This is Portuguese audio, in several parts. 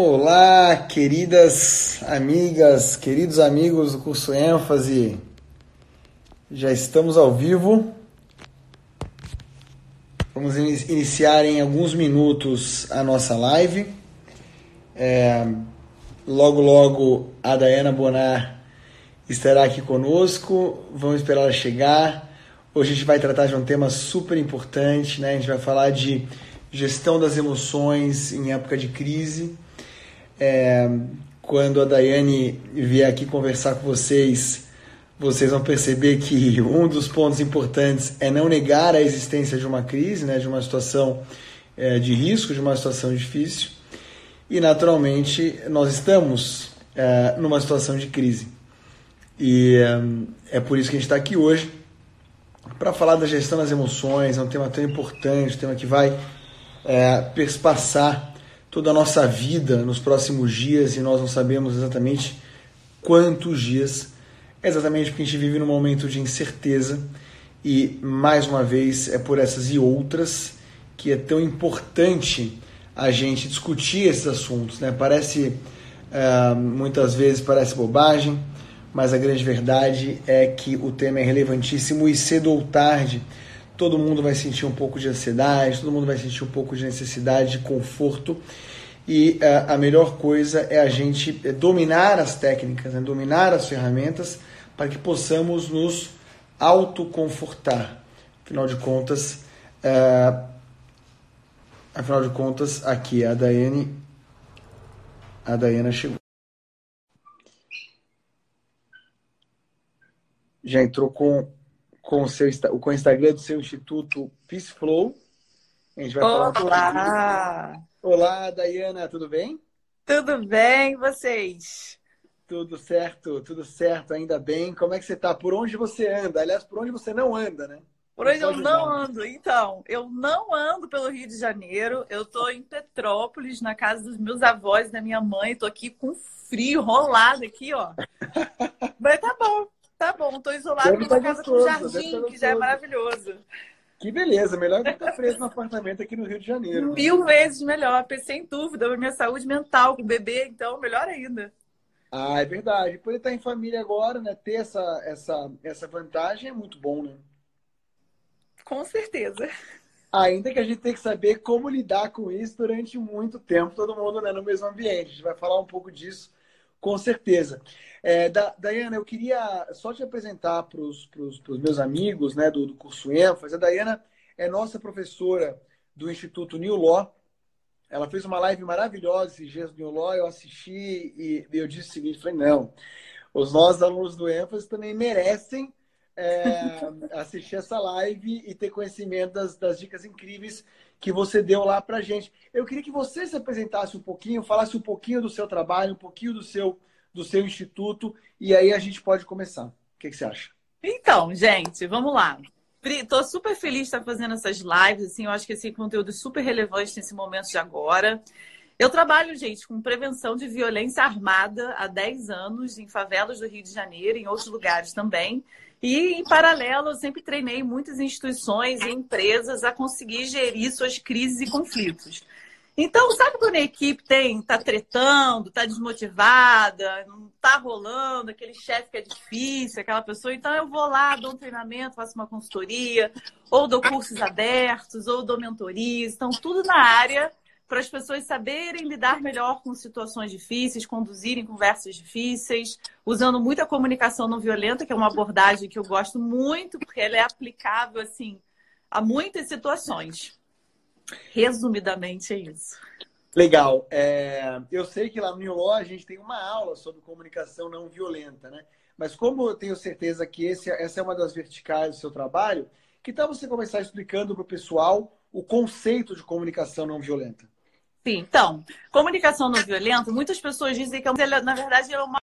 Olá, queridas amigas, queridos amigos do curso ênfase. Já estamos ao vivo. Vamos iniciar em alguns minutos a nossa live. É, logo, logo a Dayana Bonar estará aqui conosco. Vamos esperar ela chegar. Hoje a gente vai tratar de um tema super importante, né? A gente vai falar de gestão das emoções em época de crise. É, quando a Daiane vier aqui conversar com vocês, vocês vão perceber que um dos pontos importantes é não negar a existência de uma crise, né, de uma situação é, de risco, de uma situação difícil. E, naturalmente, nós estamos é, numa situação de crise. E é, é por isso que a gente está aqui hoje, para falar da gestão das emoções. É um tema tão importante, um tema que vai é, perspassar toda a nossa vida nos próximos dias e nós não sabemos exatamente quantos dias, exatamente porque a gente vive num momento de incerteza e, mais uma vez, é por essas e outras que é tão importante a gente discutir esses assuntos. Né? Parece, uh, muitas vezes, parece bobagem, mas a grande verdade é que o tema é relevantíssimo e cedo ou tarde todo mundo vai sentir um pouco de ansiedade, todo mundo vai sentir um pouco de necessidade de conforto. E uh, a melhor coisa é a gente eh, dominar as técnicas, né? dominar as ferramentas para que possamos nos autoconfortar. Afinal de contas, uh, afinal de contas, aqui a Daiane, a Daiana chegou. Já entrou com com o, seu, com o Instagram do seu Instituto Peace Flow. A gente vai Olá. falar Olá, Dayana, tudo bem? Tudo bem, vocês? Tudo certo, tudo certo, ainda bem. Como é que você está? Por onde você anda? Aliás, por onde você não anda, né? Por onde eu não ando? Então, eu não ando pelo Rio de Janeiro. Eu estou em Petrópolis, na casa dos meus avós da minha mãe. Estou aqui com frio, rolado aqui, ó. Mas tá bom. Tá bom, tô isolado numa tá casa gostoso, com jardim, tá que já é maravilhoso. Que beleza, melhor do que estar preso no apartamento aqui no Rio de Janeiro. Mil vezes melhor, sem dúvida, minha saúde mental, com o bebê, então, melhor ainda. Ah, é verdade. Por estar em família agora, né? Ter essa, essa, essa vantagem é muito bom, né? Com certeza. Ainda que a gente tenha que saber como lidar com isso durante muito tempo, todo mundo né, no mesmo ambiente. A gente vai falar um pouco disso, com certeza. É, da, eu queria só te apresentar para os meus amigos né, do, do curso ênfase. A Dayana é nossa professora do Instituto New Law. Ela fez uma live maravilhosa esses dias do New Law. Eu assisti e eu disse o seguinte: falei, não, os nossos alunos do ênfase também merecem é, assistir essa live e ter conhecimento das, das dicas incríveis que você deu lá para gente. Eu queria que você se apresentasse um pouquinho, falasse um pouquinho do seu trabalho, um pouquinho do seu do seu instituto e aí a gente pode começar. O que, que você acha? Então, gente, vamos lá. Estou super feliz de estar fazendo essas lives. Assim, eu acho que esse conteúdo é super relevante nesse momento de agora. Eu trabalho, gente, com prevenção de violência armada há 10 anos em favelas do Rio de Janeiro, em outros lugares também. E, em paralelo, eu sempre treinei muitas instituições e empresas a conseguir gerir suas crises e conflitos. Então, sabe quando a equipe tem, tá tretando, tá desmotivada, não tá rolando, aquele chefe que é difícil, aquela pessoa, então eu vou lá, dou um treinamento, faço uma consultoria, ou dou cursos abertos, ou dou mentorias, então tudo na área para as pessoas saberem lidar melhor com situações difíceis, conduzirem conversas difíceis, usando muita comunicação não violenta, que é uma abordagem que eu gosto muito, porque ela é aplicável assim a muitas situações. Resumidamente é isso. Legal. É, eu sei que lá no New a gente tem uma aula sobre comunicação não violenta, né? Mas como eu tenho certeza que esse, essa é uma das verticais do seu trabalho, que tal você começar explicando para o pessoal o conceito de comunicação não violenta? Sim, então, comunicação não violenta, muitas pessoas dizem que, na verdade, é uma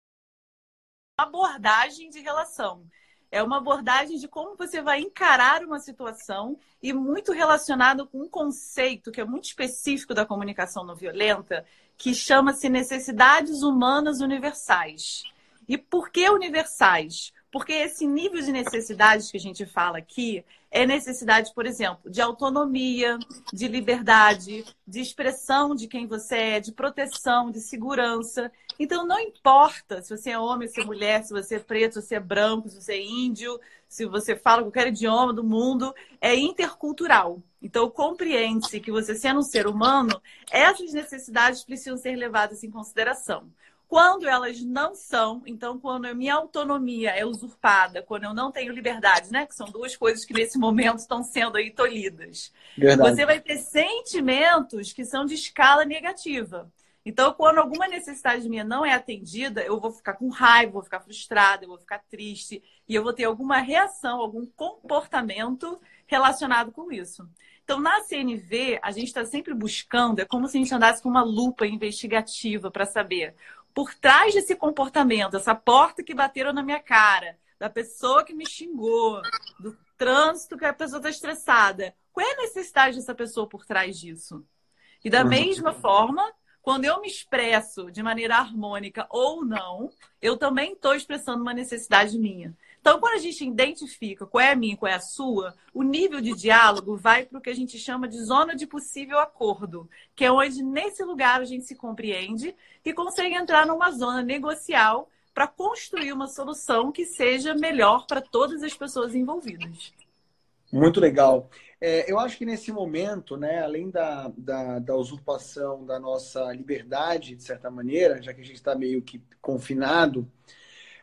abordagem de relação. É uma abordagem de como você vai encarar uma situação e muito relacionado com um conceito que é muito específico da comunicação não violenta, que chama-se necessidades humanas universais. E por que universais? Porque esse nível de necessidades que a gente fala aqui é necessidade, por exemplo, de autonomia, de liberdade, de expressão de quem você é, de proteção, de segurança. Então, não importa se você é homem, se é mulher, se você é preto, se você é branco, se você é índio, se você fala qualquer idioma do mundo, é intercultural. Então, compreende-se que você, sendo um ser humano, essas necessidades precisam ser levadas em consideração. Quando elas não são, então quando a minha autonomia é usurpada, quando eu não tenho liberdade, né? Que são duas coisas que nesse momento estão sendo aí tolhidas. Verdade. Você vai ter sentimentos que são de escala negativa. Então, quando alguma necessidade minha não é atendida, eu vou ficar com raiva, vou ficar frustrada, eu vou ficar triste e eu vou ter alguma reação, algum comportamento relacionado com isso. Então, na CNV, a gente está sempre buscando, é como se a gente andasse com uma lupa investigativa para saber por trás desse comportamento, essa porta que bateram na minha cara, da pessoa que me xingou, do trânsito que a pessoa está estressada, qual é a necessidade dessa pessoa por trás disso? E da uhum. mesma forma, quando eu me expresso de maneira harmônica ou não, eu também estou expressando uma necessidade minha. Então, quando a gente identifica qual é a minha e qual é a sua, o nível de diálogo vai para o que a gente chama de zona de possível acordo, que é onde, nesse lugar, a gente se compreende e consegue entrar numa zona negocial para construir uma solução que seja melhor para todas as pessoas envolvidas. Muito legal. É, eu acho que nesse momento, né, além da, da, da, usurpação da nossa liberdade, de certa maneira, já que a gente está meio que confinado,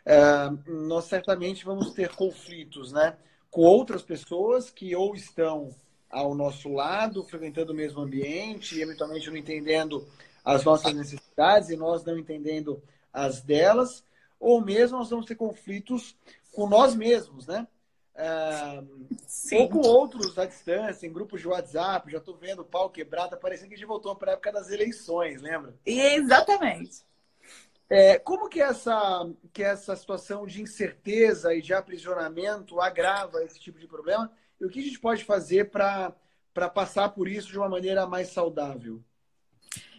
é, nós certamente vamos ter conflitos né, com outras pessoas que ou estão ao nosso lado, frequentando o mesmo ambiente, e eventualmente não entendendo as nossas necessidades e nós não entendendo as delas, ou mesmo nós vamos ter conflitos com nós mesmos, né? É, ou com outros à distância, em grupos de WhatsApp, já estou vendo o pau quebrado, tá parecendo que a gente voltou para a época das eleições, lembra? Exatamente. É, como que essa, que essa situação de incerteza e de aprisionamento agrava esse tipo de problema? E o que a gente pode fazer para passar por isso de uma maneira mais saudável?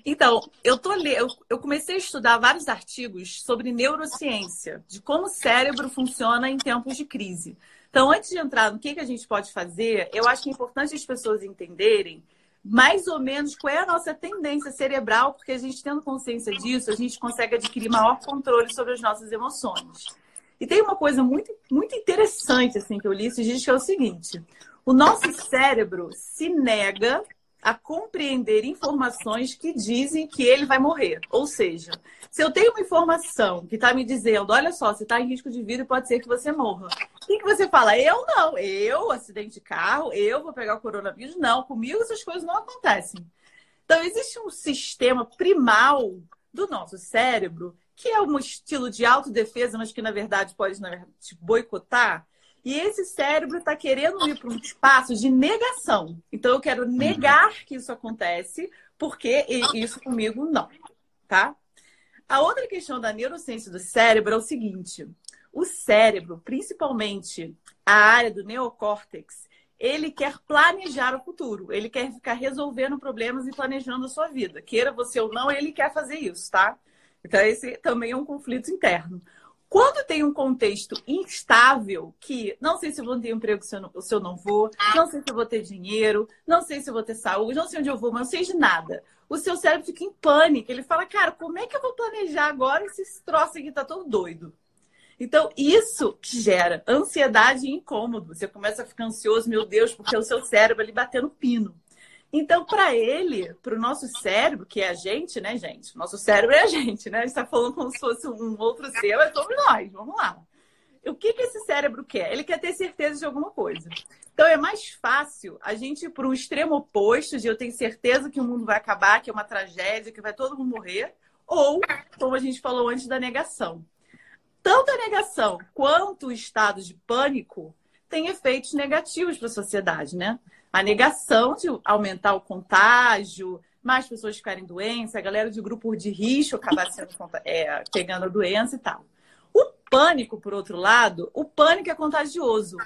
Então, eu, tô, eu, eu comecei a estudar vários artigos sobre neurociência, de como o cérebro funciona em tempos de crise. Então, antes de entrar no que, que a gente pode fazer, eu acho que é importante as pessoas entenderem mais ou menos qual é a nossa tendência cerebral, porque a gente tendo consciência disso, a gente consegue adquirir maior controle sobre as nossas emoções. E tem uma coisa muito, muito interessante assim que eu li esses dias, que é o seguinte: o nosso cérebro se nega a compreender informações que dizem que ele vai morrer. Ou seja, se eu tenho uma informação que está me dizendo, olha só, você está em risco de vida e pode ser que você morra. O que, você fala? Eu não, eu, acidente de carro, eu vou pegar o coronavírus. Não, comigo essas coisas não acontecem. Então, existe um sistema primal do nosso cérebro, que é um estilo de autodefesa, mas que, na verdade, pode na verdade, boicotar, e esse cérebro está querendo ir para um espaço de negação. Então, eu quero negar uhum. que isso acontece, porque isso comigo não, tá? A outra questão da neurociência do cérebro é o seguinte: o cérebro, principalmente a área do neocórtex, ele quer planejar o futuro, ele quer ficar resolvendo problemas e planejando a sua vida. Queira você ou não, ele quer fazer isso, tá? Então, esse também é um conflito interno. Quando tem um contexto instável, que não sei se eu vou ter emprego se eu, não, se eu não vou, não sei se eu vou ter dinheiro, não sei se eu vou ter saúde, não sei onde eu vou, mas não sei de nada. O seu cérebro fica em pânico. Ele fala, cara, como é que eu vou planejar agora esse troço aqui tá todo doido? Então, isso gera ansiedade e incômodo. Você começa a ficar ansioso, meu Deus, porque é o seu cérebro ali batendo pino. Então, para ele, para o nosso cérebro, que é a gente, né, gente? Nosso cérebro é a gente, né? A gente está falando como se fosse um outro ser, mas somos nós. Vamos lá. O que, que esse cérebro quer? Ele quer ter certeza de alguma coisa. Então, é mais fácil a gente ir para o extremo oposto de eu tenho certeza que o mundo vai acabar, que é uma tragédia, que vai todo mundo morrer, ou, como a gente falou antes, da negação. Tanto a negação quanto o estado de pânico têm efeitos negativos para a sociedade, né? A negação de aumentar o contágio, mais pessoas ficarem doentes, a galera de grupo de risco acabar sendo, é, pegando a doença e tal. O pânico, por outro lado, o pânico é contagioso.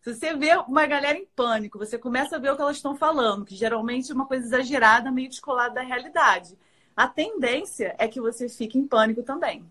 Se você vê uma galera em pânico, você começa a ver o que elas estão falando, que geralmente é uma coisa exagerada, meio descolada da realidade. A tendência é que você fique em pânico também.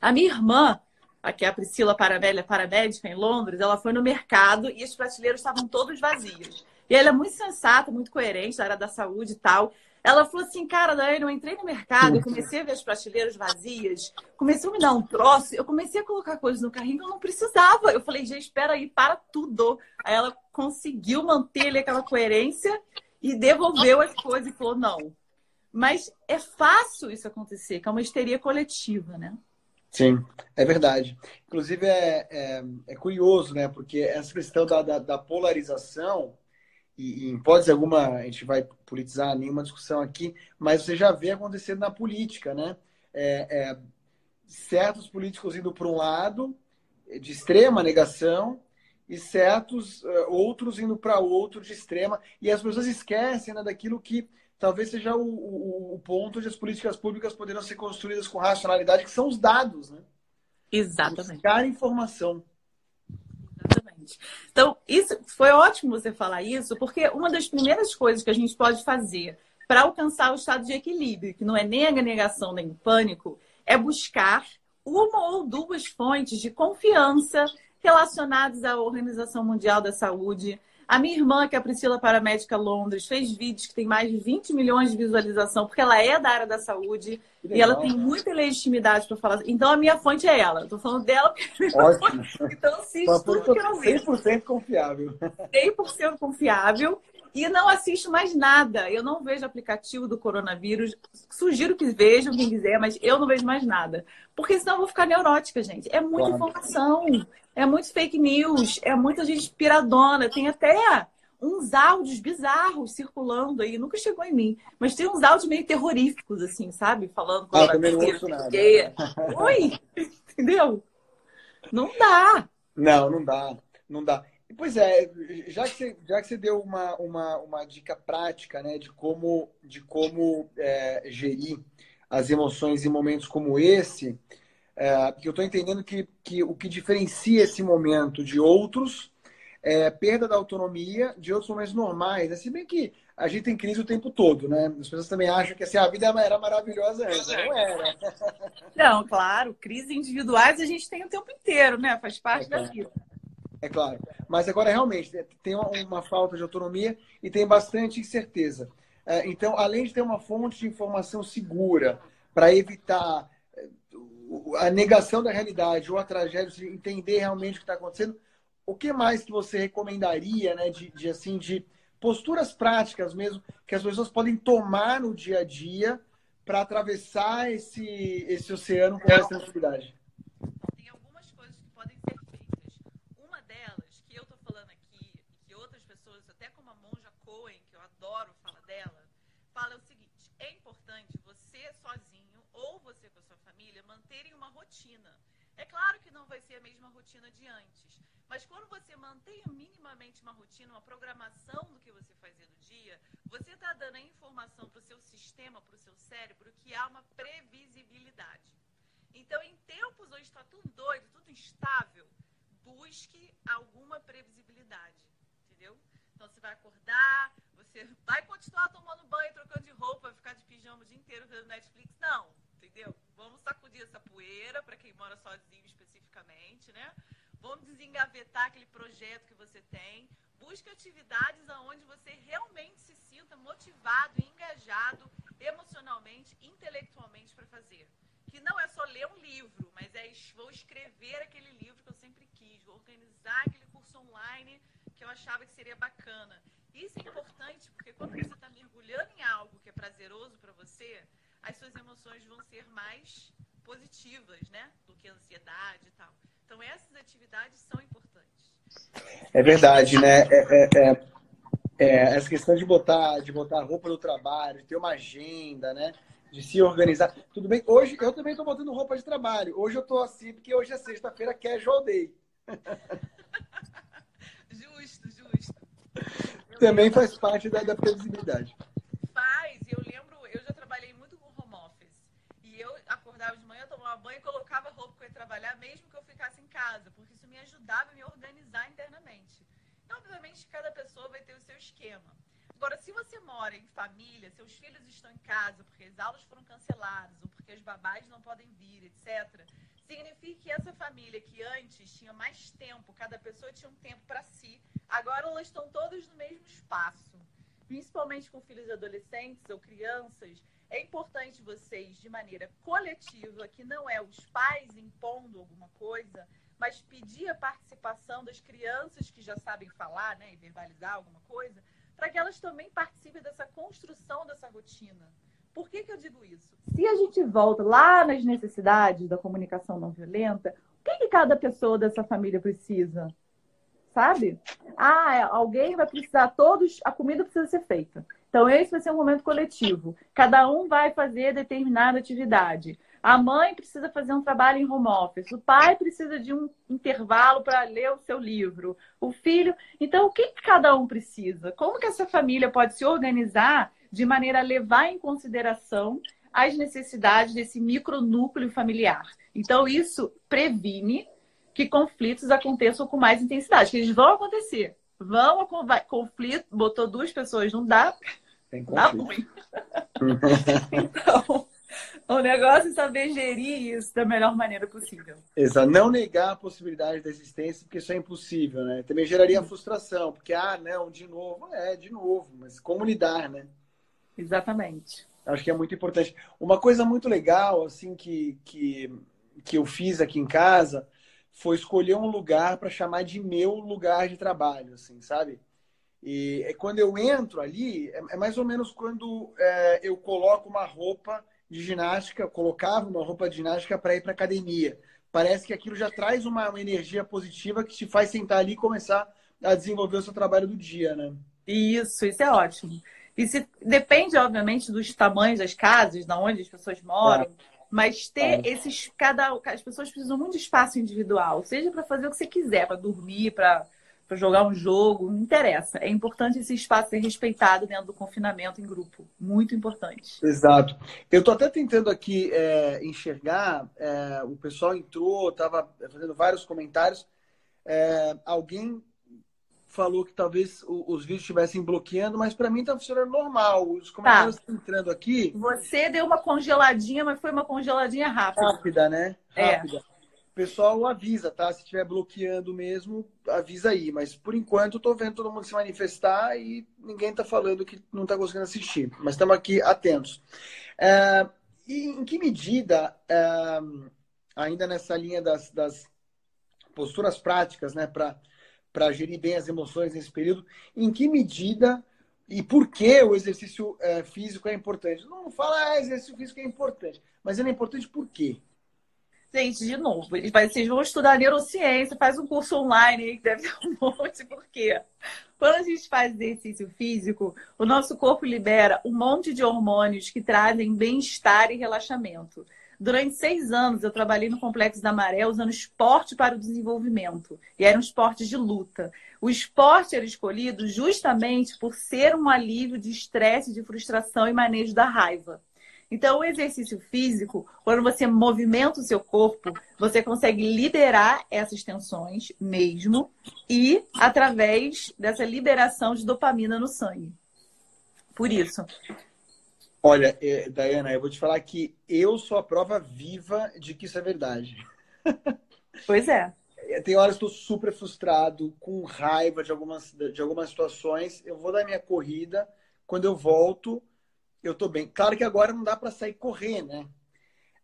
A minha irmã, aqui a Priscila paramédica em Londres, ela foi no mercado e os prateleiros estavam todos vazios. E ela é muito sensata, muito coerente, da área da saúde e tal. Ela falou assim, cara, daí eu entrei no mercado, eu comecei a ver as prateleiras vazias, comecei a me dar um troço, eu comecei a colocar coisas no carrinho que eu não precisava. Eu falei, gente, espera aí, para tudo. Aí ela conseguiu manter ali aquela coerência e devolveu as coisas e falou, não. Mas é fácil isso acontecer, que é uma histeria coletiva, né? Sim, é verdade. Inclusive é, é, é curioso, né? Porque essa questão da, da, da polarização e, em hipótese alguma a gente vai politizar nenhuma discussão aqui, mas você já vê acontecendo na política, né? É, é, certos políticos indo para um lado de extrema negação e certos uh, outros indo para outro de extrema e as pessoas esquecem né, daquilo que talvez seja o, o, o, ponto onde as políticas públicas poderão ser construídas com racionalidade, que são os dados, né? Exatamente. Buscar informação. Exatamente. Então, isso foi ótimo você falar isso, porque uma das primeiras coisas que a gente pode fazer para alcançar o estado de equilíbrio, que não é nem a negação nem o pânico, é buscar uma ou duas fontes de confiança relacionadas à Organização Mundial da Saúde, a minha irmã, que é a Priscila Paramédica Londres, fez vídeos que tem mais de 20 milhões de visualização, porque ela é da área da saúde e ela tem muita legitimidade para falar. Então, a minha fonte é ela. Estou falando dela porque é Ótimo. Então, assiste tudo que eu vejo. 100% confiável. 100% confiável. E não assisto mais nada. Eu não vejo aplicativo do coronavírus. Sugiro que vejam quem quiser, mas eu não vejo mais nada. Porque senão eu vou ficar neurótica, gente. É muita claro. informação, é muito fake news, é muita gente piradona. Tem até uns áudios bizarros circulando aí. Nunca chegou em mim. Mas tem uns áudios meio terroríficos, assim, sabe? Falando com ah, também não ouço nada. Oi! Entendeu? Não dá. Não, não dá. Não dá. Pois é, já que você, já que você deu uma, uma, uma dica prática né, de como, de como é, gerir as emoções em momentos como esse, é, porque eu estou entendendo que, que o que diferencia esse momento de outros é perda da autonomia de outros momentos normais. É, se bem que a gente tem crise o tempo todo, né? As pessoas também acham que assim, a vida era maravilhosa antes. Não era. Não, claro, crises individuais a gente tem o tempo inteiro, né? Faz parte é, da vida. É claro. Mas agora, realmente, tem uma, uma falta de autonomia e tem bastante incerteza. É, então, além de ter uma fonte de informação segura para evitar é, a negação da realidade ou a tragédia, entender realmente o que está acontecendo, o que mais que você recomendaria, né, de, de, assim, de posturas práticas mesmo que as pessoas podem tomar no dia a dia para atravessar esse, esse oceano com mais tranquilidade? Rotina. É claro que não vai ser a mesma rotina de antes, mas quando você mantém minimamente uma rotina, uma programação do que você fazer no dia, você está dando a informação para o seu sistema, para o seu cérebro, que há uma previsibilidade. Então, em tempos onde está tudo doido, tudo instável, busque alguma previsibilidade, entendeu? Então, você vai acordar, você vai continuar tomando banho, trocando de roupa, ficar de pijama o dia inteiro vendo Netflix? Não, entendeu? Vamos sacudir essa poeira, para quem mora sozinho especificamente, né? Vamos desengavetar aquele projeto que você tem. Busque atividades onde você realmente se sinta motivado, engajado emocionalmente, intelectualmente para fazer. Que não é só ler um livro, mas é vou escrever aquele livro que eu sempre quis, vou organizar aquele curso online que eu achava que seria bacana. Isso é importante porque quando você está mergulhando em algo que é prazeroso para você, as suas emoções vão ser mais positivas, né? Do que ansiedade e tal. Então, essas atividades são importantes. É verdade, né? É, é, é, é, essa questão de botar, de botar a roupa do trabalho, de ter uma agenda, né? De se organizar. Tudo bem, hoje eu também estou botando roupa de trabalho. Hoje eu estou assim, porque hoje é sexta-feira, casual day. também faz parte da, da previsibilidade. banho e colocava roupa para ir trabalhar, mesmo que eu ficasse em casa, porque isso me ajudava a me organizar internamente. Então, obviamente, cada pessoa vai ter o seu esquema. Agora, se você mora em família, seus filhos estão em casa porque as aulas foram canceladas ou porque os babás não podem vir, etc., significa que essa família que antes tinha mais tempo, cada pessoa tinha um tempo para si, agora elas estão todas no mesmo espaço. Principalmente com filhos adolescentes ou crianças, é importante vocês, de maneira coletiva, que não é os pais impondo alguma coisa, mas pedir a participação das crianças que já sabem falar né, e verbalizar alguma coisa, para que elas também participem dessa construção dessa rotina. Por que, que eu digo isso? Se a gente volta lá nas necessidades da comunicação não violenta, o que, que cada pessoa dessa família precisa? Sabe? Ah, é, alguém vai precisar, todos, a comida precisa ser feita. Então, esse vai ser um momento coletivo. Cada um vai fazer determinada atividade. A mãe precisa fazer um trabalho em home office. O pai precisa de um intervalo para ler o seu livro. O filho. Então, o que cada um precisa? Como que essa família pode se organizar de maneira a levar em consideração as necessidades desse micronúcleo familiar? Então, isso previne que conflitos aconteçam com mais intensidade, que eles vão acontecer. Vão, vai, conflito, botou duas pessoas, não dá, Tem dá ruim. então, o negócio é saber gerir isso da melhor maneira possível. Exato. Não negar a possibilidade da existência, porque isso é impossível, né? Também geraria frustração, porque, ah, não, de novo. É, de novo, mas como lidar, né? Exatamente. Acho que é muito importante. Uma coisa muito legal, assim, que, que, que eu fiz aqui em casa foi escolher um lugar para chamar de meu lugar de trabalho, assim, sabe? E é quando eu entro ali, é, é mais ou menos quando é, eu coloco uma roupa de ginástica, colocava uma roupa de ginástica para ir para academia. Parece que aquilo já traz uma, uma energia positiva que te faz sentar ali e começar a desenvolver o seu trabalho do dia, né? Isso, isso é ótimo. E se, depende, obviamente, dos tamanhos das casas, de onde as pessoas moram. Mas ter É. esses. Cada, as pessoas precisam muito de espaço individual, seja para fazer o que você quiser, para dormir, para jogar um jogo, não interessa. É importante esse espaço ser respeitado dentro do confinamento em grupo. Muito importante. Exato. Eu tô até tentando aqui é, enxergar, é, o pessoal entrou, estava fazendo vários comentários. É, alguém falou que talvez os vídeos estivessem bloqueando, mas para mim tá funcionando normal. Os comentários estão entrando aqui Você deu uma congeladinha, mas foi uma congeladinha rápida. rápida, né? É. Rápida. O pessoal avisa, tá? Se estiver bloqueando mesmo, avisa aí. Mas por enquanto eu tô vendo todo mundo se manifestar e ninguém tá falando que não tá conseguindo assistir. Mas estamos aqui atentos. É, e em que medida, é, ainda nessa linha das, das posturas práticas, né, para gerir bem as emoções nesse período, em que medida e por que o exercício é, físico é importante? Não fala ah, exercício físico é importante, mas ele é importante por quê? Gente, de novo, vocês vão estudar neurociência, faz um curso online aí que deve ter um monte, por quê? Quando a gente faz exercício físico, o nosso corpo libera um monte de hormônios que trazem bem-estar e relaxamento. Durante seis anos, eu trabalhei no Complexo da Maré usando esporte para o desenvolvimento. E eram esportes de luta. O esporte era escolhido justamente por ser um alívio de estresse, de frustração e manejo da raiva. Então, o exercício físico, quando você movimenta o seu corpo, você consegue liberar essas tensões mesmo e através dessa liberação de dopamina no sangue. Por isso. Olha, eh, Dayana, eu vou te falar que eu sou a prova viva de que isso é verdade. Pois é. Eh, Tem horas que estou super frustrado, com raiva de algumas, de algumas situações. Eu vou dar minha corrida, quando eu volto, eu estou bem. Claro que agora não dá para sair correr, né?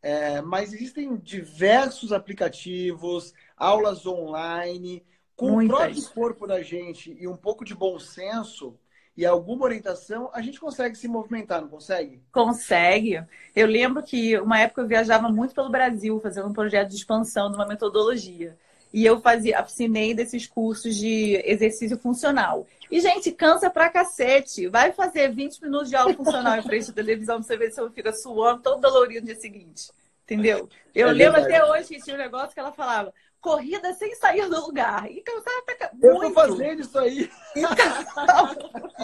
É, mas existem diversos aplicativos, aulas online, com Muitas. o próprio corpo da gente e um pouco de bom senso e alguma orientação, a gente consegue se movimentar, não consegue? Consegue. Eu lembro que uma época eu viajava muito pelo Brasil, fazendo um projeto de expansão de uma metodologia. E eu fazia, assinei desses cursos de exercício funcional. E, gente, cansa pra cacete. Vai fazer 20 minutos de aula funcional em frente à televisão pra você ver se você fica suando, todo dolorido no dia seguinte. Entendeu? Eu É lembro até hoje que tinha um negócio que ela falava corrida sem sair do lugar. E cansava pra ca- Eu tô muito. fazendo isso aí.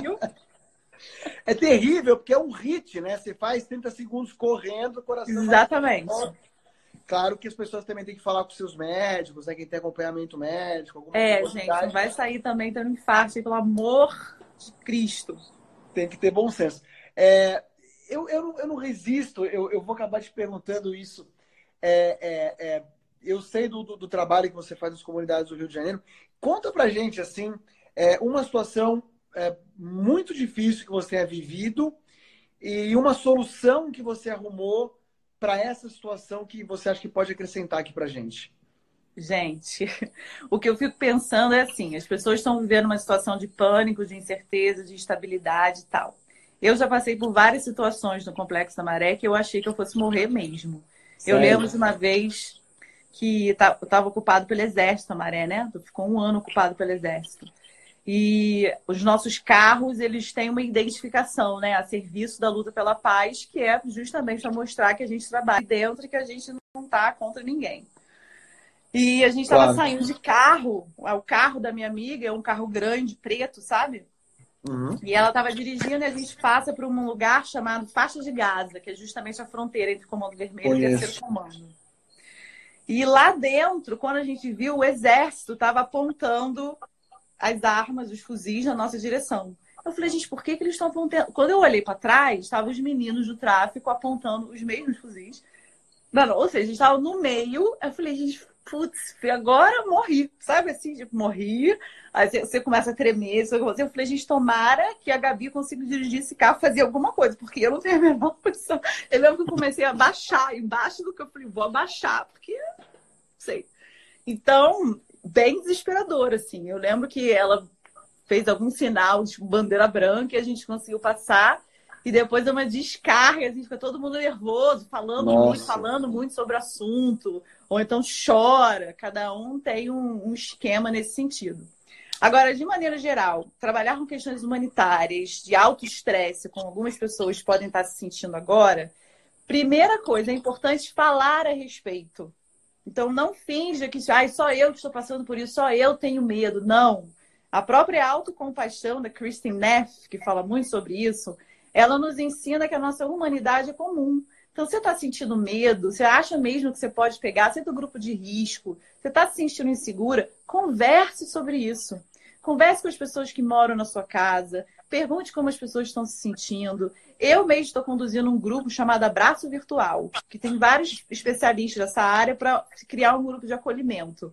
Viu? É terrível, porque é um hit, né? Você faz 30 segundos correndo, o coração. Exatamente. Claro que as pessoas também têm que falar com seus médicos, né? Quem tem acompanhamento médico, alguma É, gente, não vai sair também tendo infarto, pelo amor de Cristo. Tem que ter bom senso. É, eu, eu, não, eu não resisto, eu, eu vou acabar te perguntando isso. É, é, é, eu sei do, do, do, trabalho que você faz nas comunidades do Rio de Janeiro. Conta pra gente, assim, é, uma situação é, muito difícil que você tenha vivido e uma solução que você arrumou para essa situação que você acha que pode acrescentar aqui pra gente. Gente, o que eu fico pensando é assim: as pessoas estão vivendo uma situação de pânico, de incerteza, de instabilidade e tal. Eu já passei por várias situações no Complexo da Maré que eu achei que eu fosse morrer mesmo. Sério? Eu lembro de uma vez que estava ocupado pelo Exército, a Maré, né? Ficou um ano ocupado pelo Exército. E os nossos carros, eles têm uma identificação, né? A serviço da luta pela paz, que é justamente para mostrar que a gente trabalha dentro e que a gente não está contra ninguém. E a gente estava claro. saindo de carro, o carro da minha amiga é um carro grande, preto, sabe? Uhum. E ela estava dirigindo e a gente passa por um lugar chamado Faixa de Gaza, que é justamente a fronteira entre o Comando Vermelho Conheço. e o Terceiro Comando. E lá dentro, quando a gente viu, o exército estava apontando as armas, os fuzis na nossa direção. Eu falei, gente, por que, que eles estão apontando? Quando eu olhei para trás, estavam os meninos do tráfico apontando os mesmos fuzis. Mano, ou seja, eles estavam no meio. Eu falei, gente, putz, agora morri, sabe assim, tipo, morri. Aí você começa a tremer. Eu falei, gente, tomara que a Gabi consiga dirigir esse carro, fazer alguma coisa, porque eu não tenho a menor condição. Eu lembro que eu comecei a baixar, embaixo do que eu falei, vou abaixar, porque sei. Então, bem desesperador, assim. Eu lembro que ela fez algum sinal de bandeira branca e a gente conseguiu passar. E depois é uma descarga, assim, fica todo mundo nervoso, falando Nossa. muito, falando muito sobre o assunto, ou então chora. Cada um tem um, um esquema nesse sentido. Agora, de maneira geral, trabalhar com questões humanitárias, de alto estresse, como algumas pessoas podem estar se sentindo agora, primeira coisa, é importante falar a respeito. Então, não finja que ah, só eu que estou passando por isso, só eu tenho medo. Não. A própria autocompaixão da Kristen Neff, que fala muito sobre isso, ela nos ensina que a nossa humanidade é comum. Então, você está sentindo medo? Você acha mesmo que você pode pegar? Você é do grupo de risco? Você está se sentindo insegura? Converse sobre isso. Converse com as pessoas que moram na sua casa. Pergunte como as pessoas estão se sentindo. Eu mesmo estou conduzindo um grupo chamado Abraço Virtual, que tem vários especialistas dessa área para criar um grupo de acolhimento.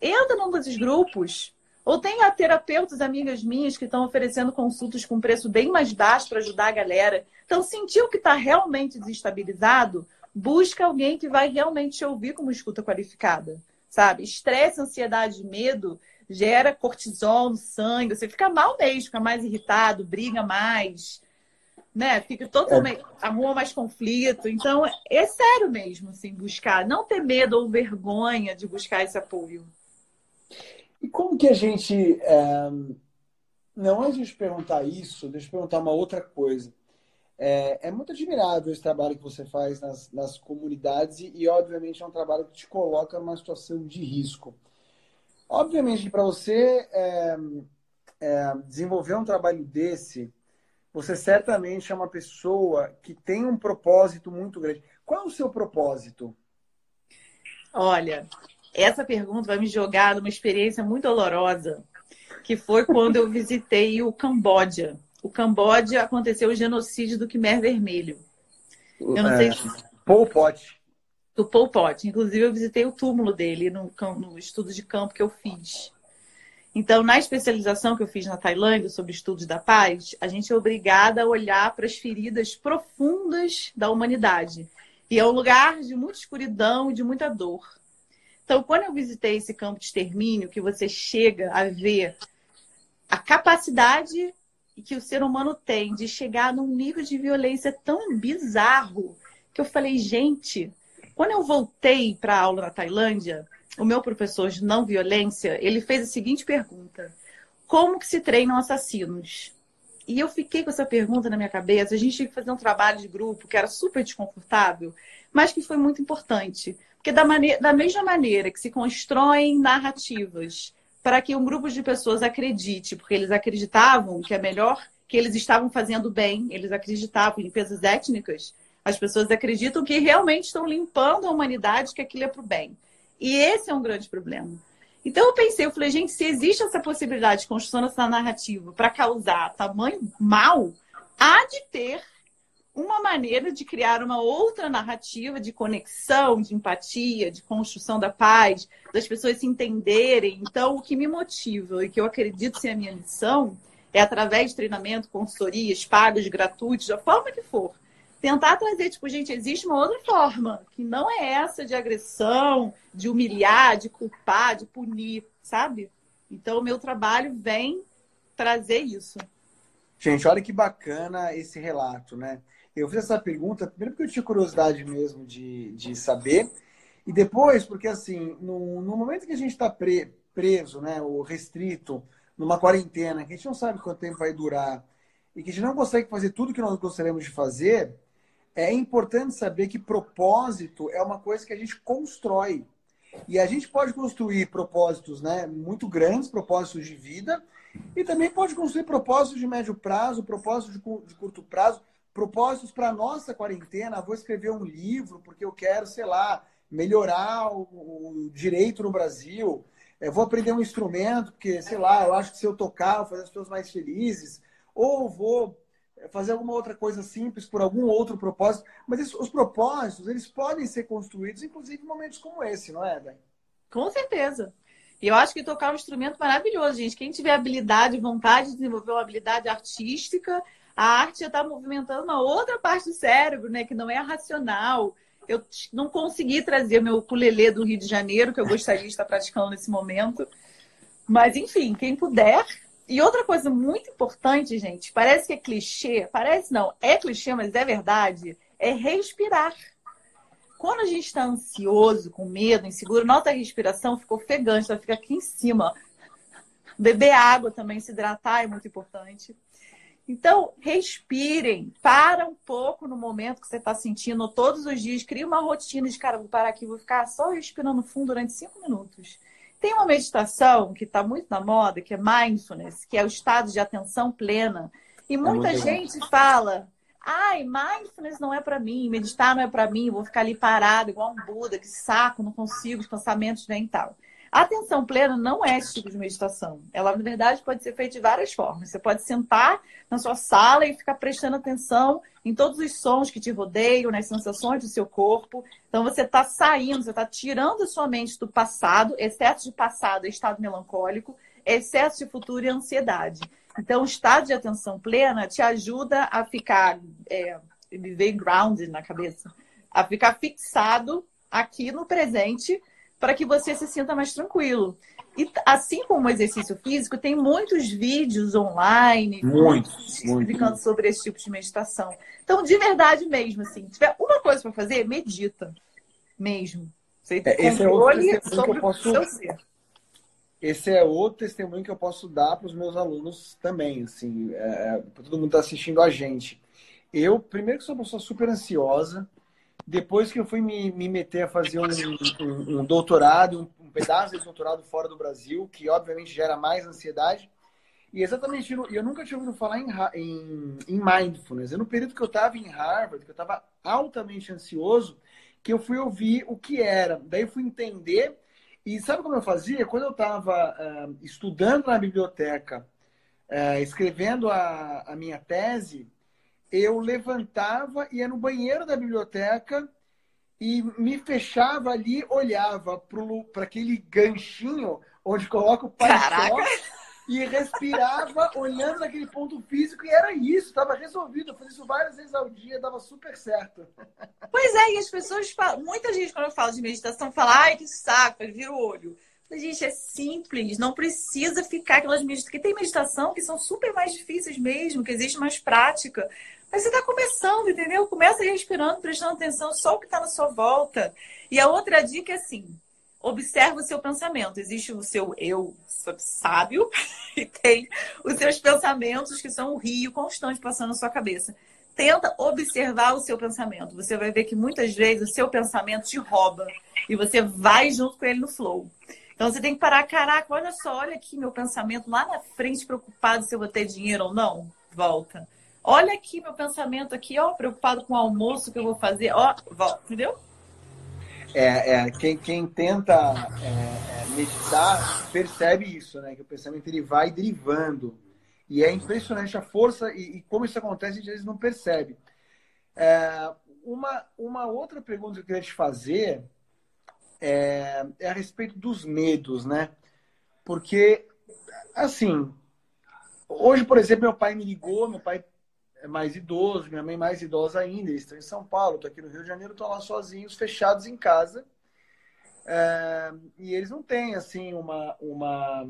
Entra num desses grupos, ou tem terapeutas amigas minhas que estão oferecendo consultas com preço bem mais baixo para ajudar a galera. Então, sentiu que está realmente desestabilizado, busca alguém que vai realmente te ouvir como escuta qualificada, sabe? Estresse, ansiedade, medo gera cortisol no sangue, você fica mal mesmo, fica mais irritado, briga mais, né? Fica totalmente, é... arruma mais conflito. Então, é sério mesmo, assim, buscar, não ter medo ou vergonha de buscar esse apoio. Como que a gente. É... Não, antes de perguntar isso, deixa eu perguntar uma outra coisa. É, é, muito admirável esse trabalho que você faz nas, nas comunidades e, e, obviamente, é um trabalho que te coloca numa situação de risco. Obviamente, para você é, é, desenvolver um trabalho desse, você certamente é uma pessoa que tem um propósito muito grande. Qual é o seu propósito? Olha, essa pergunta vai me jogar numa experiência muito dolorosa, que foi quando eu visitei o Camboja. O Camboja aconteceu o genocídio do Khmer Vermelho. Eu não é, sei se... Pol Pot. Do Pol Pot. Inclusive, eu visitei o túmulo dele no, no estudo de campo que eu fiz. Então, na especialização que eu fiz na Tailândia sobre estudos da paz, a gente é obrigada a olhar para as feridas profundas da humanidade. E é um lugar de muita escuridão e de muita dor. Então, quando eu visitei esse campo de extermínio, que você chega a ver a capacidade que o ser humano tem de chegar num nível de violência tão bizarro que eu falei, gente, quando eu voltei para a aula na Tailândia, o meu professor de não violência, ele fez a seguinte pergunta: Como que se treinam assassinos? E eu fiquei com essa pergunta na minha cabeça. A gente tinha que fazer um trabalho de grupo que era super desconfortável, mas que foi muito importante. Porque da, maneira, da mesma maneira que se constroem narrativas para que um grupo de pessoas acredite, porque eles acreditavam que é melhor, que eles estavam fazendo bem, eles acreditavam em limpezas étnicas, as pessoas acreditam que realmente estão limpando a humanidade, que aquilo é para o bem. E esse é um grande problema. Então eu pensei, eu falei, gente, se existe essa possibilidade de construção dessa narrativa para causar tamanho mal, há de ter uma maneira de criar uma outra narrativa de conexão, de empatia, de construção da paz, das pessoas se entenderem. Então, o que me motiva e que eu acredito ser a minha missão é através de treinamento, consultorias, pagos, gratuitos, da forma que for, tentar trazer, tipo, gente, existe uma outra forma, que não é essa de agressão, de humilhar, de culpar, de punir, sabe? Então, o meu trabalho vem trazer isso. Gente, olha que bacana esse relato, né? Eu fiz essa pergunta, primeiro porque eu tinha curiosidade mesmo de, de saber, e depois porque, assim, no, no momento que a gente está pre, preso, né, ou restrito, numa quarentena, que a gente não sabe quanto tempo vai durar, e que a gente não consegue fazer tudo que nós gostaríamos de fazer, é importante saber que propósito é uma coisa que a gente constrói. E a gente pode construir propósitos né, muito grandes, propósitos de vida, e também pode construir propósitos de médio prazo, propósitos de, de curto prazo, propósitos para nossa quarentena, vou escrever um livro porque eu quero, sei lá, melhorar o, o direito no Brasil. Eu vou aprender um instrumento porque, sei lá, eu acho que se eu tocar, eu vou fazer as pessoas mais felizes. Ou vou fazer alguma outra coisa simples por algum outro propósito. Mas isso, os propósitos, eles podem ser construídos, inclusive em momentos como esse, não é, Dani? Com certeza. E eu acho que tocar um instrumento maravilhoso, gente. Quem tiver habilidade, vontade de desenvolver uma habilidade artística, a arte já está movimentando uma outra parte do cérebro, né? Que não é a racional. Eu não consegui trazer meu ukulele do Rio de Janeiro, que eu gostaria de estar praticando nesse momento. Mas, enfim, quem puder. E outra coisa muito importante, gente, parece que é clichê, parece não, é clichê, mas é verdade, é respirar. Quando a gente está ansioso, com medo, inseguro, nossa respiração fica ofegante, ela fica aqui em cima. Beber água também, se hidratar é muito importante. Então, respirem, para um pouco no momento que você está sentindo, todos os dias, cria uma rotina de, cara, vou parar aqui, vou ficar só respirando fundo durante cinco minutos. Tem uma meditação que está muito na moda, que é mindfulness, que é o estado de atenção plena. E é muita é gente bom. fala, ai, mindfulness não é para mim, meditar não é para mim, vou ficar ali parado igual um Buda, que saco, não consigo, os pensamentos e tal. A atenção plena não é esse tipo de meditação. Ela, na verdade, pode ser feita de várias formas. Você pode sentar na sua sala e ficar prestando atenção em todos os sons que te rodeiam, nas sensações do seu corpo. Então, você está saindo, você está tirando a sua mente do passado, excesso de passado é estado melancólico, excesso de futuro e ansiedade. Então, o estado de atenção plena te ajuda a ficar, é, veio grounded na cabeça, a ficar fixado aqui no presente para que você se sinta mais tranquilo. E assim como o exercício físico, tem muitos vídeos online, muitos, explicando muito. sobre esse tipo de meditação. Então, de verdade mesmo, assim, se tiver uma coisa para fazer, medita. Mesmo. Você é, esse é outro testemunho que eu posso... Esse é outro testemunho que eu posso dar para os meus alunos também, assim, é, é para todo mundo que está assistindo a gente. Eu, primeiro que sou uma pessoa super ansiosa, depois que eu fui me, me meter a fazer um, um, um doutorado, um, um, pedaço de doutorado fora do Brasil, que obviamente gera mais ansiedade. E exatamente, eu nunca tinha ouvido falar em, em, em mindfulness. É no período que eu estava em Harvard, que eu estava altamente ansioso, que eu fui ouvir o que era. Daí eu fui entender. E sabe como eu fazia? Quando eu estava uh, ah, estudando na biblioteca, uh, escrevendo a, a minha tese, eu levantava, ia no banheiro da biblioteca e me fechava ali, olhava para aquele ganchinho onde coloca o paletó e respirava olhando naquele ponto físico e era isso, estava resolvido. Eu fazia isso várias vezes ao dia, dava super certo. Pois é, e as pessoas falam, muita gente quando eu falo de meditação fala, ai que saco, vira o olho. Gente, é simples, não precisa ficar aquelas meditações. Porque tem meditação que são super mais difíceis mesmo, que existe mais prática. Mas você está começando, entendeu? Começa respirando, prestando atenção só o que está na sua volta. E a outra dica é assim: observa o seu pensamento. Existe o seu eu sábio e tem os seus pensamentos, que são um rio constante passando na sua cabeça. Tenta observar o seu pensamento. Você vai ver que muitas vezes o seu pensamento te rouba e você vai junto com ele no flow. Então você tem que parar, caraca, olha só, olha aqui meu pensamento lá na frente, preocupado se eu vou ter dinheiro ou não. Volta. Olha aqui meu pensamento aqui, ó, preocupado com o almoço que eu vou fazer, ó, volta, entendeu? É, é quem, quem tenta é, é, meditar percebe isso, né? Que o pensamento ele vai derivando. E é impressionante a força e, e como isso acontece, a gente não percebe. É, uma, uma outra pergunta que eu queria te fazer é, é a respeito dos medos, né? Porque, assim, hoje, por exemplo, meu pai me ligou, meu pai é mais idoso, minha mãe mais idosa ainda, eles estão em São Paulo, estou aqui no Rio de Janeiro, estão lá sozinhos, fechados em casa. É, e eles não têm, assim, uma, uma,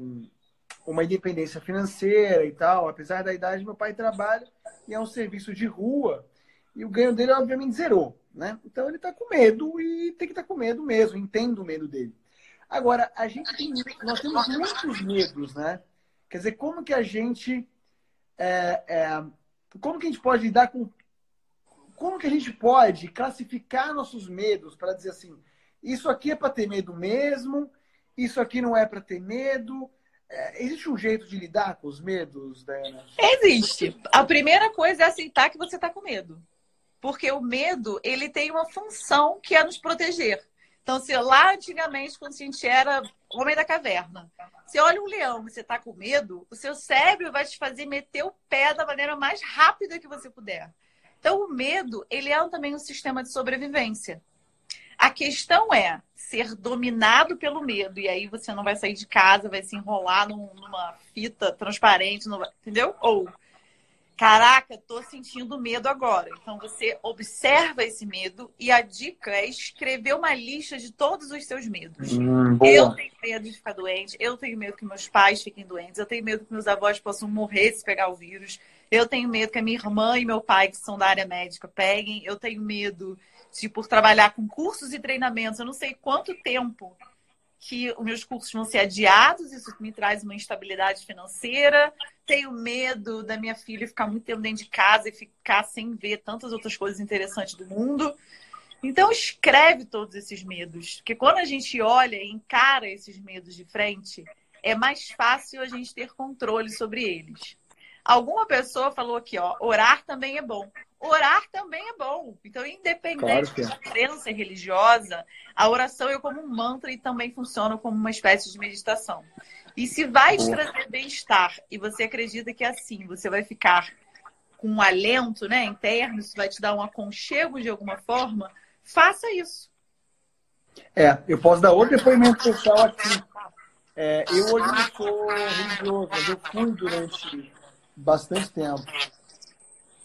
uma independência financeira e tal. Apesar da idade, meu pai trabalha e é um serviço de rua. E o ganho dele, obviamente, zerou. Né? Então ele está com medo e tem que estar tá com medo mesmo, entendo o medo dele. Agora, a gente tem, nós temos muitos medos, né? Quer dizer, como que a gente é, é, como que a gente pode lidar com como que a gente pode classificar nossos medos para dizer assim, isso aqui é para ter medo mesmo, isso aqui não é para ter medo. É, existe um jeito de lidar com os medos, Diana? Existe. A primeira coisa é aceitar que você está com medo. Porque o medo, ele tem uma função que é nos proteger. Então, se lá antigamente, quando a gente era homem da caverna, você olha um leão e você está com medo, o seu cérebro vai te fazer meter o pé da maneira mais rápida que você puder. Então, o medo, ele é também um sistema de sobrevivência. A questão é ser dominado pelo medo, e aí você não vai sair de casa, vai se enrolar numa fita transparente, entendeu? Ou Caraca, tô sentindo medo agora. Então você observa esse medo e a dica é escrever uma lista de todos os seus medos. Hum, eu tenho medo de ficar doente, eu tenho medo que meus pais fiquem doentes, eu tenho medo que meus avós possam morrer se pegar o vírus, eu tenho medo que a minha irmã e meu pai, que são da área médica, peguem, eu tenho medo de por trabalhar com cursos e treinamentos, eu não sei quanto tempo que os meus cursos vão ser adiados, isso me traz uma instabilidade financeira. Tenho medo da minha filha ficar muito tempo dentro de casa e ficar sem ver tantas outras coisas interessantes do mundo. Então, escreve todos esses medos, porque quando a gente olha e encara esses medos de frente, é mais fácil a gente ter controle sobre eles. Alguma pessoa falou aqui, ó, orar também é bom orar também é bom. Então, independente claro é. da crença religiosa, a oração é como um mantra e também funciona como uma espécie de meditação. E se vai te trazer bem-estar e você acredita que é assim você vai ficar com um alento né, interno, isso vai te dar um aconchego de alguma forma, faça isso. É, eu posso dar outro depoimento pessoal aqui. É, eu hoje não sou religioso, mas eu fui durante bastante tempo.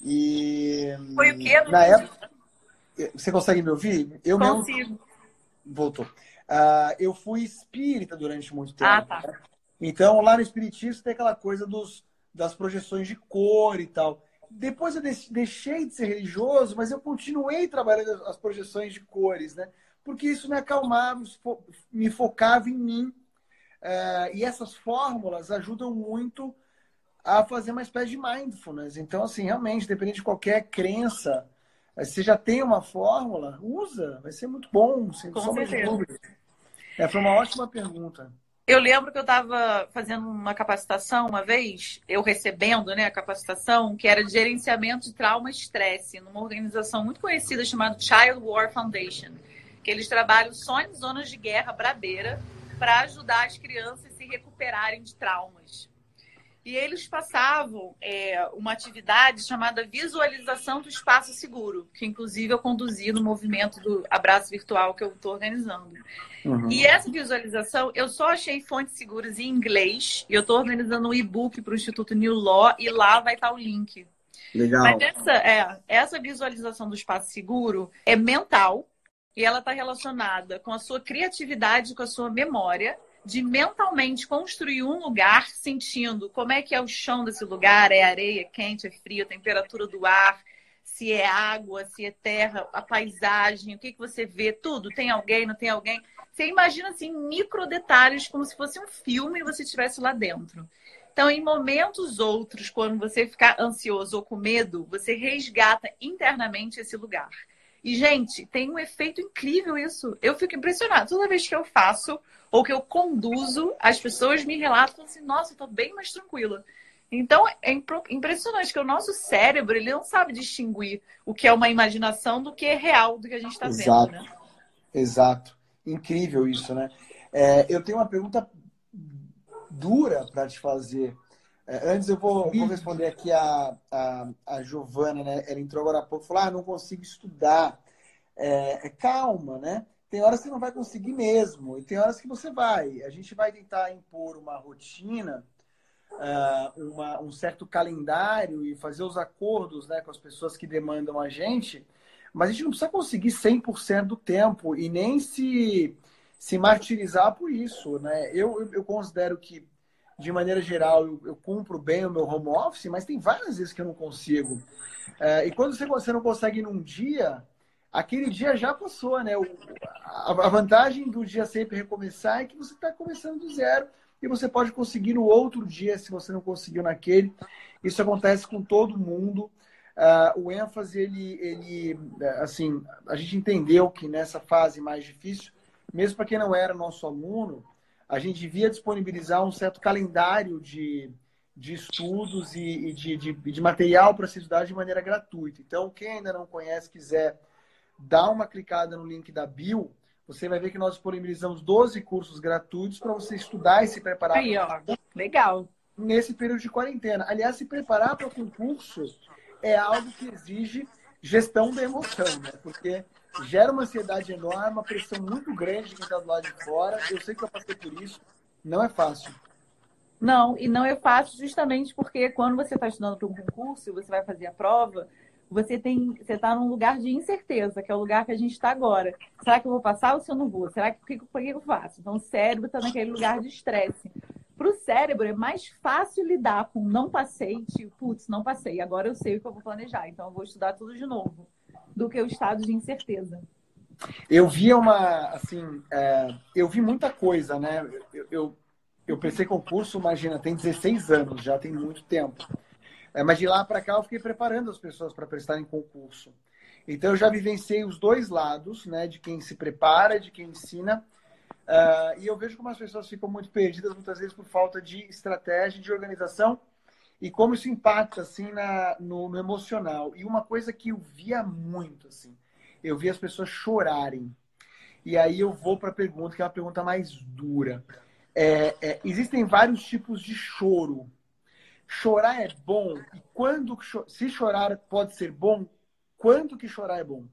E. Foi o quê? Na época. Você consegue me ouvir? Eu Consigo. Mesmo... Voltou. Uh, eu fui espírita durante muito tempo. Ah, tá. Né? Então, lá no espiritismo tem aquela coisa dos, das projeções de cor e tal. Depois eu deixei de ser religioso, mas eu continuei trabalhando as projeções de cores, né? Porque isso me acalmava, me focava em mim. Uh, e essas fórmulas ajudam muito a fazer uma espécie de mindfulness. Então, assim, realmente, dependendo de qualquer crença, eh, se já tem uma fórmula, usa, vai ser muito bom, sem Com certeza. É, foi uma ótima pergunta. Eu lembro que eu estava fazendo uma capacitação uma vez, eu recebendo né, a capacitação, que era de gerenciamento de trauma e estresse, numa organização muito conhecida chamada Child War Foundation, que eles trabalham só em zonas de guerra brabeira para ajudar as crianças a se recuperarem de traumas. E eles passavam é, uma atividade chamada visualização do espaço seguro, que inclusive eu conduzi no movimento do abraço virtual que eu estou organizando. Uhum. E essa visualização, eu só achei fontes seguras em inglês, e eu estou organizando um e-book para o Instituto New Law, e lá vai estar o link. Legal. Mas essa, é, essa visualização do espaço seguro é mental, e ela está relacionada com a sua criatividade, com a sua memória, de mentalmente construir um lugar sentindo como é que é o chão desse lugar, é areia, quente, é frio, a temperatura do ar, se é água, se é terra, a paisagem, o que, que você vê, tudo. Tem alguém, não tem alguém. Você imagina assim, micro detalhes, como se fosse um filme e você estivesse lá dentro. Então, em momentos outros, quando você ficar ansioso ou com medo, você resgata internamente esse lugar. E, gente, tem um efeito incrível isso. Eu fico impressionada. Toda vez que eu faço ou que eu conduzo, as pessoas me relatam assim, nossa, eu tô bem mais tranquila. Então, é impressionante que o nosso cérebro, ele não sabe distinguir o que é uma imaginação do que é real, do que a gente está vendo, né? Exato. Incrível isso, né? É, eu tenho uma pergunta dura para te fazer. É, antes eu vou, vou, responder aqui a, a, a Giovana, né? Ela entrou agora há pouco e falou: ah, não consigo estudar. É, é, calma, né? Tem horas que você não vai conseguir mesmo, e tem horas que você vai. A gente vai tentar impor uma rotina, uh, uma, um certo calendário e fazer os acordos né, com as pessoas que demandam a gente, mas a gente não precisa conseguir 100% do tempo e nem se, se martirizar por isso. Né? Eu, eu, eu considero que, de maneira geral, eu, eu, cumpro bem o meu home office, mas tem várias vezes que eu não consigo. Uh, e quando você, você não consegue num dia aquele dia já passou, né? a vantagem do dia sempre recomeçar é que você está começando do zero e você pode conseguir no outro dia se você não conseguiu naquele. Isso acontece com todo mundo. Uh, o ênfase, ele, ele, assim, a gente entendeu que nessa fase mais difícil, mesmo para quem não era nosso aluno, a gente devia disponibilizar um certo calendário de, de estudos e, e de, de, de material para se estudar de maneira gratuita. Então, quem ainda não conhece, quiser dá uma clicada no link da Bio, você vai ver que nós disponibilizamos 12 cursos gratuitos para você estudar e se preparar. Aí, ó, legal. Nesse período de quarentena. Aliás, se preparar para o concurso é algo que exige gestão da emoção, né? Porque gera uma ansiedade enorme, uma pressão muito grande de quem está do lado de fora. Eu sei que eu passei por isso. Não é fácil. Não, e não é fácil justamente porque quando você está estudando para um concurso e você vai fazer a prova, você tem, você está num lugar de incerteza, que é o lugar que a gente está agora. Será que eu vou passar ou se eu não vou? Será que o que, que eu faço? Então o cérebro está naquele lugar de estresse. Para o cérebro é mais fácil lidar com não passei, tipo, putz, não passei, agora eu sei o que eu vou planejar, então eu vou estudar tudo de novo, do que o estado de incerteza. Eu vi uma, assim, é, eu vi muita coisa, né? Eu, eu, eu pensei concurso, imagina, tem 16 anos, já tem muito tempo. É, mas de lá para cá eu fiquei preparando as pessoas para prestarem concurso. Então eu já vivenciei os dois lados, né, de quem se prepara, de quem ensina. Uh, e eu vejo como as pessoas ficam muito perdidas muitas vezes por falta de estratégia, de organização e como isso impacta assim na, no, no emocional. E uma coisa que eu via muito assim, eu via as pessoas chorarem. E aí eu vou para a pergunta que é uma pergunta mais dura. É, é, existem vários tipos de choro chorar é bom e quando se chorar pode ser bom, quando que chorar é bom?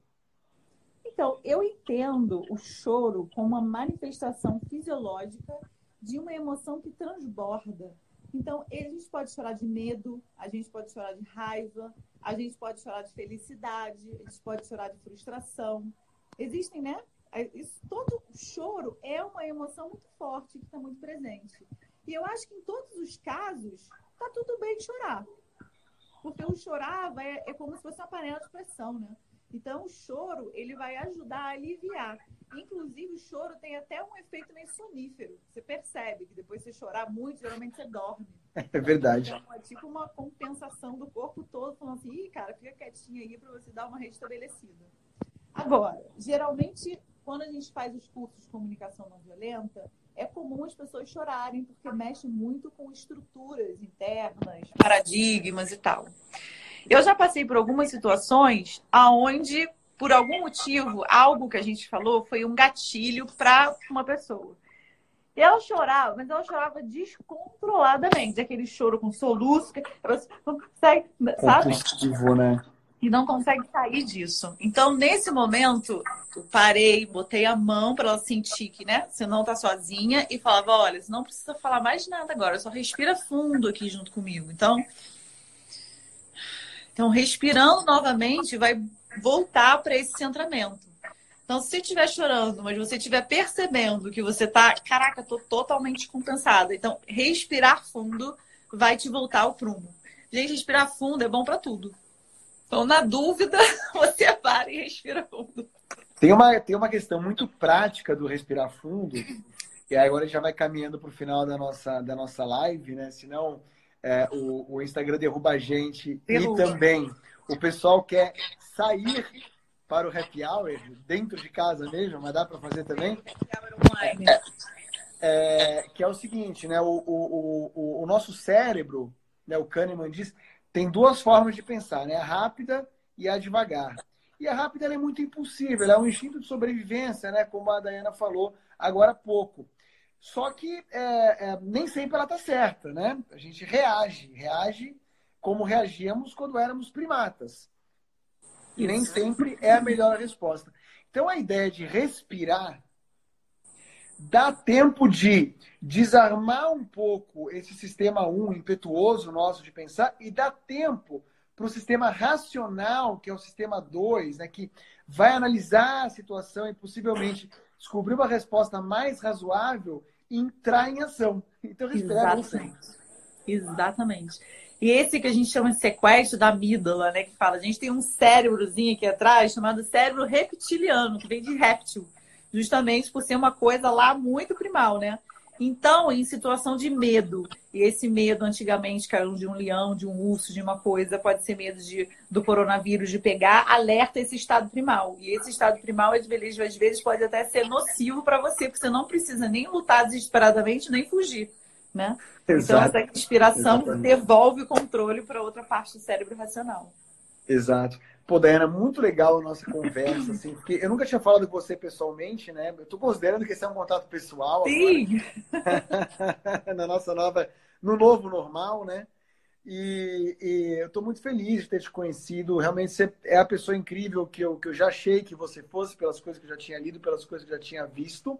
Então, eu entendo o choro como uma manifestação fisiológica de uma emoção que transborda. Então, a gente pode chorar de medo, a gente pode chorar de raiva, a gente pode chorar de felicidade, a gente pode chorar de frustração. Existem, né? Isso, todo choro é uma emoção muito forte que está muito presente. E eu acho que em todos os casos, tá tudo bem chorar. Porque o chorar vai, é como se fosse uma panela de pressão, né? Então, o choro, ele vai ajudar a aliviar. Inclusive, o choro tem até um efeito meio sonífero. Você percebe que depois de você chorar muito, geralmente você dorme. É verdade. Então, é tipo uma compensação do corpo todo, falando assim, Ih, cara, fica quietinho aí para você dar uma restabelecida. Agora, geralmente, quando a gente faz os cursos de comunicação não violenta, é comum as pessoas chorarem, porque mexe muito com estruturas internas, paradigmas e tal. Eu já passei por algumas situações aonde, por algum motivo, algo que a gente falou foi um gatilho para uma pessoa. E ela chorava, mas ela chorava descontroladamente, aquele choro com soluço, que não consegue, sabe? Compulsivo, né? e não consegue sair disso. Então, nesse momento, eu parei, botei a mão para ela sentir que, né, você não tá sozinha e falava: olha, você não precisa falar mais nada agora, só respira fundo aqui junto comigo. Então, então respirando novamente, vai voltar para esse centramento. Então, se você estiver chorando, mas você estiver percebendo que você tá, caraca, tô totalmente compensada. Então, respirar fundo vai te voltar ao prumo. Gente, respirar fundo é bom para tudo. Então, na dúvida, você para e respira fundo. Tem uma, tem uma questão muito prática do respirar fundo, e agora a gente já vai caminhando para o final da nossa, da nossa live, né? Senão é, o, o Instagram derruba a gente derruba. e também o pessoal quer sair para o happy hour dentro de casa mesmo, mas dá para fazer também. É, é, que é o seguinte, né? O, o, o, o nosso cérebro, né? o Kahneman diz, tem duas formas de pensar, né? A rápida e a devagar. E a rápida é muito impulsiva, ela é um instinto de sobrevivência, né? Como a Dayana falou agora há pouco. Só que é, é, nem sempre ela está certa, né? A gente reage, reage como reagíamos quando éramos primatas. E nem sempre é a melhor resposta. Então, a ideia de respirar dá tempo de desarmar um pouco esse sistema 1 impetuoso nosso de pensar e dá tempo para o sistema racional, que é o sistema 2, né, que vai analisar a situação e possivelmente descobrir uma resposta mais razoável e entrar em ação. Então, respirar Exatamente. Exatamente. E esse que a gente chama de sequestro da amígdala, né? Que fala, a gente tem um cérebrozinho aqui atrás chamado cérebro reptiliano, que vem de réptil, justamente por ser uma coisa lá muito primal, né? Então, em situação de medo, e esse medo antigamente caiu de um leão, de um urso, de uma coisa, pode ser medo de, do coronavírus, de pegar, alerta esse estado primal. E esse estado primal, às vezes, às vezes pode até ser nocivo para você, porque você não precisa nem lutar desesperadamente, nem fugir. Né? Então, essa inspiração Exatamente. devolve o controle para outra parte do cérebro racional. Exato. Pô, Dayana, muito legal a nossa conversa, assim, porque eu nunca tinha falado com você pessoalmente, né? Eu tô considerando que esse é um contato pessoal. Sim! Na nossa nova, no novo normal, né? E, e eu estou muito feliz de ter te conhecido. Realmente você é a pessoa incrível que eu, que eu já achei que você fosse, pelas coisas que eu já tinha lido, pelas coisas que eu já tinha visto.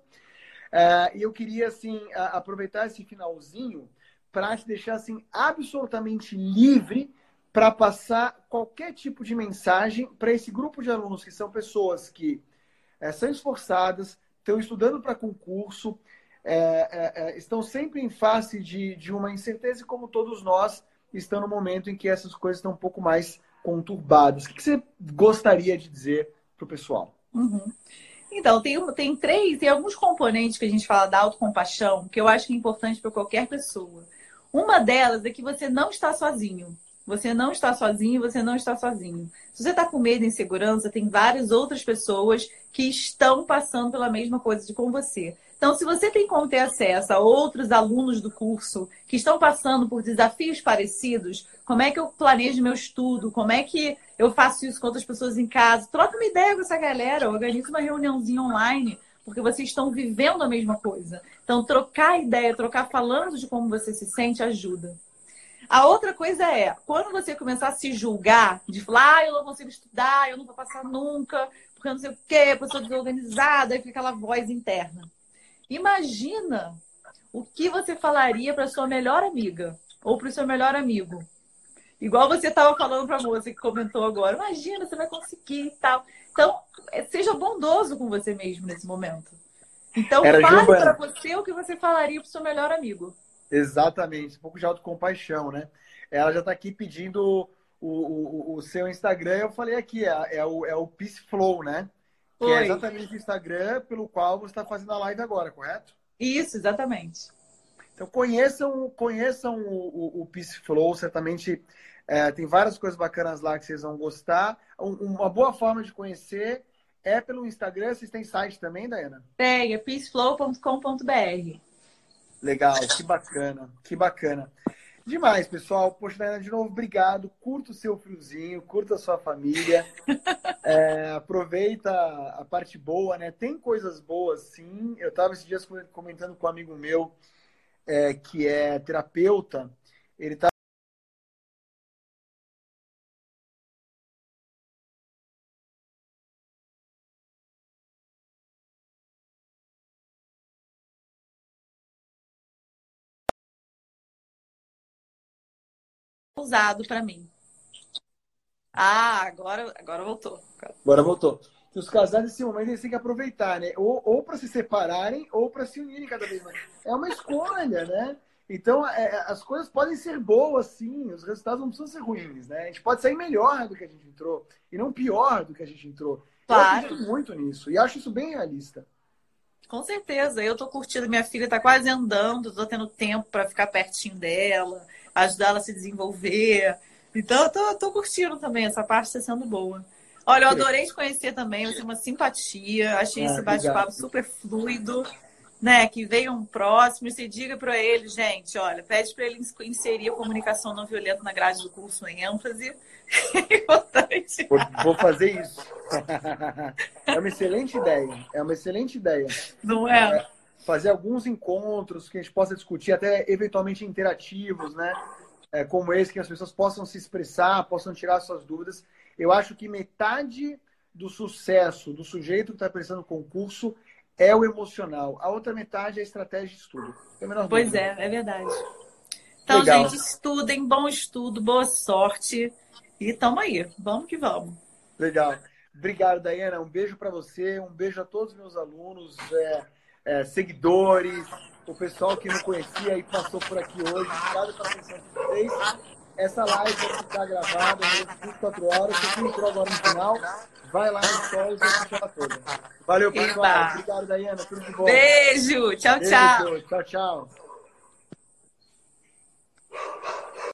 É, e eu queria, assim, aproveitar esse finalzinho para te deixar, assim, absolutamente livre para passar qualquer tipo de mensagem para esse grupo de alunos, que são pessoas que é, são esforçadas, estão estudando para concurso, é, é, estão sempre em face de, de uma incerteza, como todos nós, estão no momento em que essas coisas estão um pouco mais conturbadas. O que você gostaria de dizer para o pessoal? Uhum. Então, tem, tem três, tem alguns componentes que a gente fala da autocompaixão que eu acho que é importante para qualquer pessoa. Uma delas é que você não está sozinho. Você não está sozinho, você não está sozinho. Se você está com medo e insegurança, tem várias outras pessoas que estão passando pela mesma coisa de com você. Então, se você tem como ter acesso a outros alunos do curso que estão passando por desafios parecidos, como é que eu planejo meu estudo? Como é que eu faço isso com outras pessoas em casa? Troca uma ideia com essa galera, organiza uma reuniãozinha online, porque vocês estão vivendo a mesma coisa. Então, trocar ideia, trocar falando de como você se sente ajuda. A outra coisa é, quando você começar a se julgar, de falar, ah, eu não consigo estudar, eu não vou passar nunca, porque eu não sei o quê, eu sou desorganizada, aí fica aquela voz interna. Imagina o que você falaria para sua melhor amiga ou para o seu melhor amigo. Igual você estava falando para a moça que comentou agora. Imagina, você vai conseguir e tal. Então, é, seja bondoso com você mesmo nesse momento. Então, Era fale para você o que você falaria para o seu melhor amigo. Exatamente, um pouco de autocompaixão, né? Ela já está aqui pedindo o, o, o, seu Instagram, eu falei aqui, é, é, o, é o Peace Flow, né? Que é Oi. é exatamente o Instagram pelo qual você está fazendo a live agora, correto? Isso, exatamente. Então conheçam, conheçam o, o, o Peace Flow, certamente é, tem várias coisas bacanas lá que vocês vão gostar. Um, uma boa forma de conhecer é pelo Instagram. Vocês têm site também, Dayana? Tem, é peaceflow.com.br. Legal, que bacana, que bacana. Demais, pessoal. Poxa, Dayana, de novo, obrigado. Curta o seu friozinho, curta a sua família. É, aproveita a parte boa, né? Tem coisas boas, sim. Eu estava esses dias comentando com um amigo meu, é, que é terapeuta. Ele está usado para mim. Ah, agora, agora voltou. Agora voltou. Que os casais nesse momento eles têm que aproveitar, né? Ou, ou para se separarem ou para se unirem cada vez mais. É uma escolha, né? Então, é, é, as coisas podem ser boas, sim. Os resultados não precisam ser ruins, né? A gente pode sair melhor do que a gente entrou e não pior do que a gente entrou. Claro. Eu acredito muito nisso e acho isso bem realista. Com certeza. Eu tô curtindo. Minha filha tá quase andando, tô tendo tempo para ficar pertinho dela ajudar ela a se desenvolver. Então, eu tô, tô curtindo também, essa parte está sendo boa. Olha, eu adorei te conhecer também, você é uma simpatia, achei ah, esse bate-papo super fluido, né? Que veio um próximo, e você diga para ele, gente, olha, pede para ele inserir a comunicação não violenta na grade do curso em ênfase. É importante. Vou, vou fazer isso. É uma excelente ideia. É uma excelente ideia. Não é? é fazer alguns encontros que a gente possa discutir, até eventualmente interativos, né? É, como esse, que as pessoas possam se expressar, possam tirar suas dúvidas. Eu acho que metade do sucesso do sujeito que está prestando concurso é o emocional. A outra metade é a estratégia de estudo. Pois dúvida. é, é verdade. Então, Legal. gente, estudem, bom estudo, boa sorte. E tamo aí, vamos que vamos. Legal. Obrigado, Dayana. Um beijo para você, um beijo a todos os meus alunos, é, é, seguidores, o pessoal que não conhecia e passou por aqui hoje. Obrigado pela atenção de vocês. Essa live vai ficar gravada durante 24 horas. Se você entrou agora no final, vai lá no Stories e assiste ela toda. Valeu, pessoal. Eba. Obrigado, Dayana. Tudo de bom. Beijo. Tchau, tchau. Beijo. Tchau, tchau.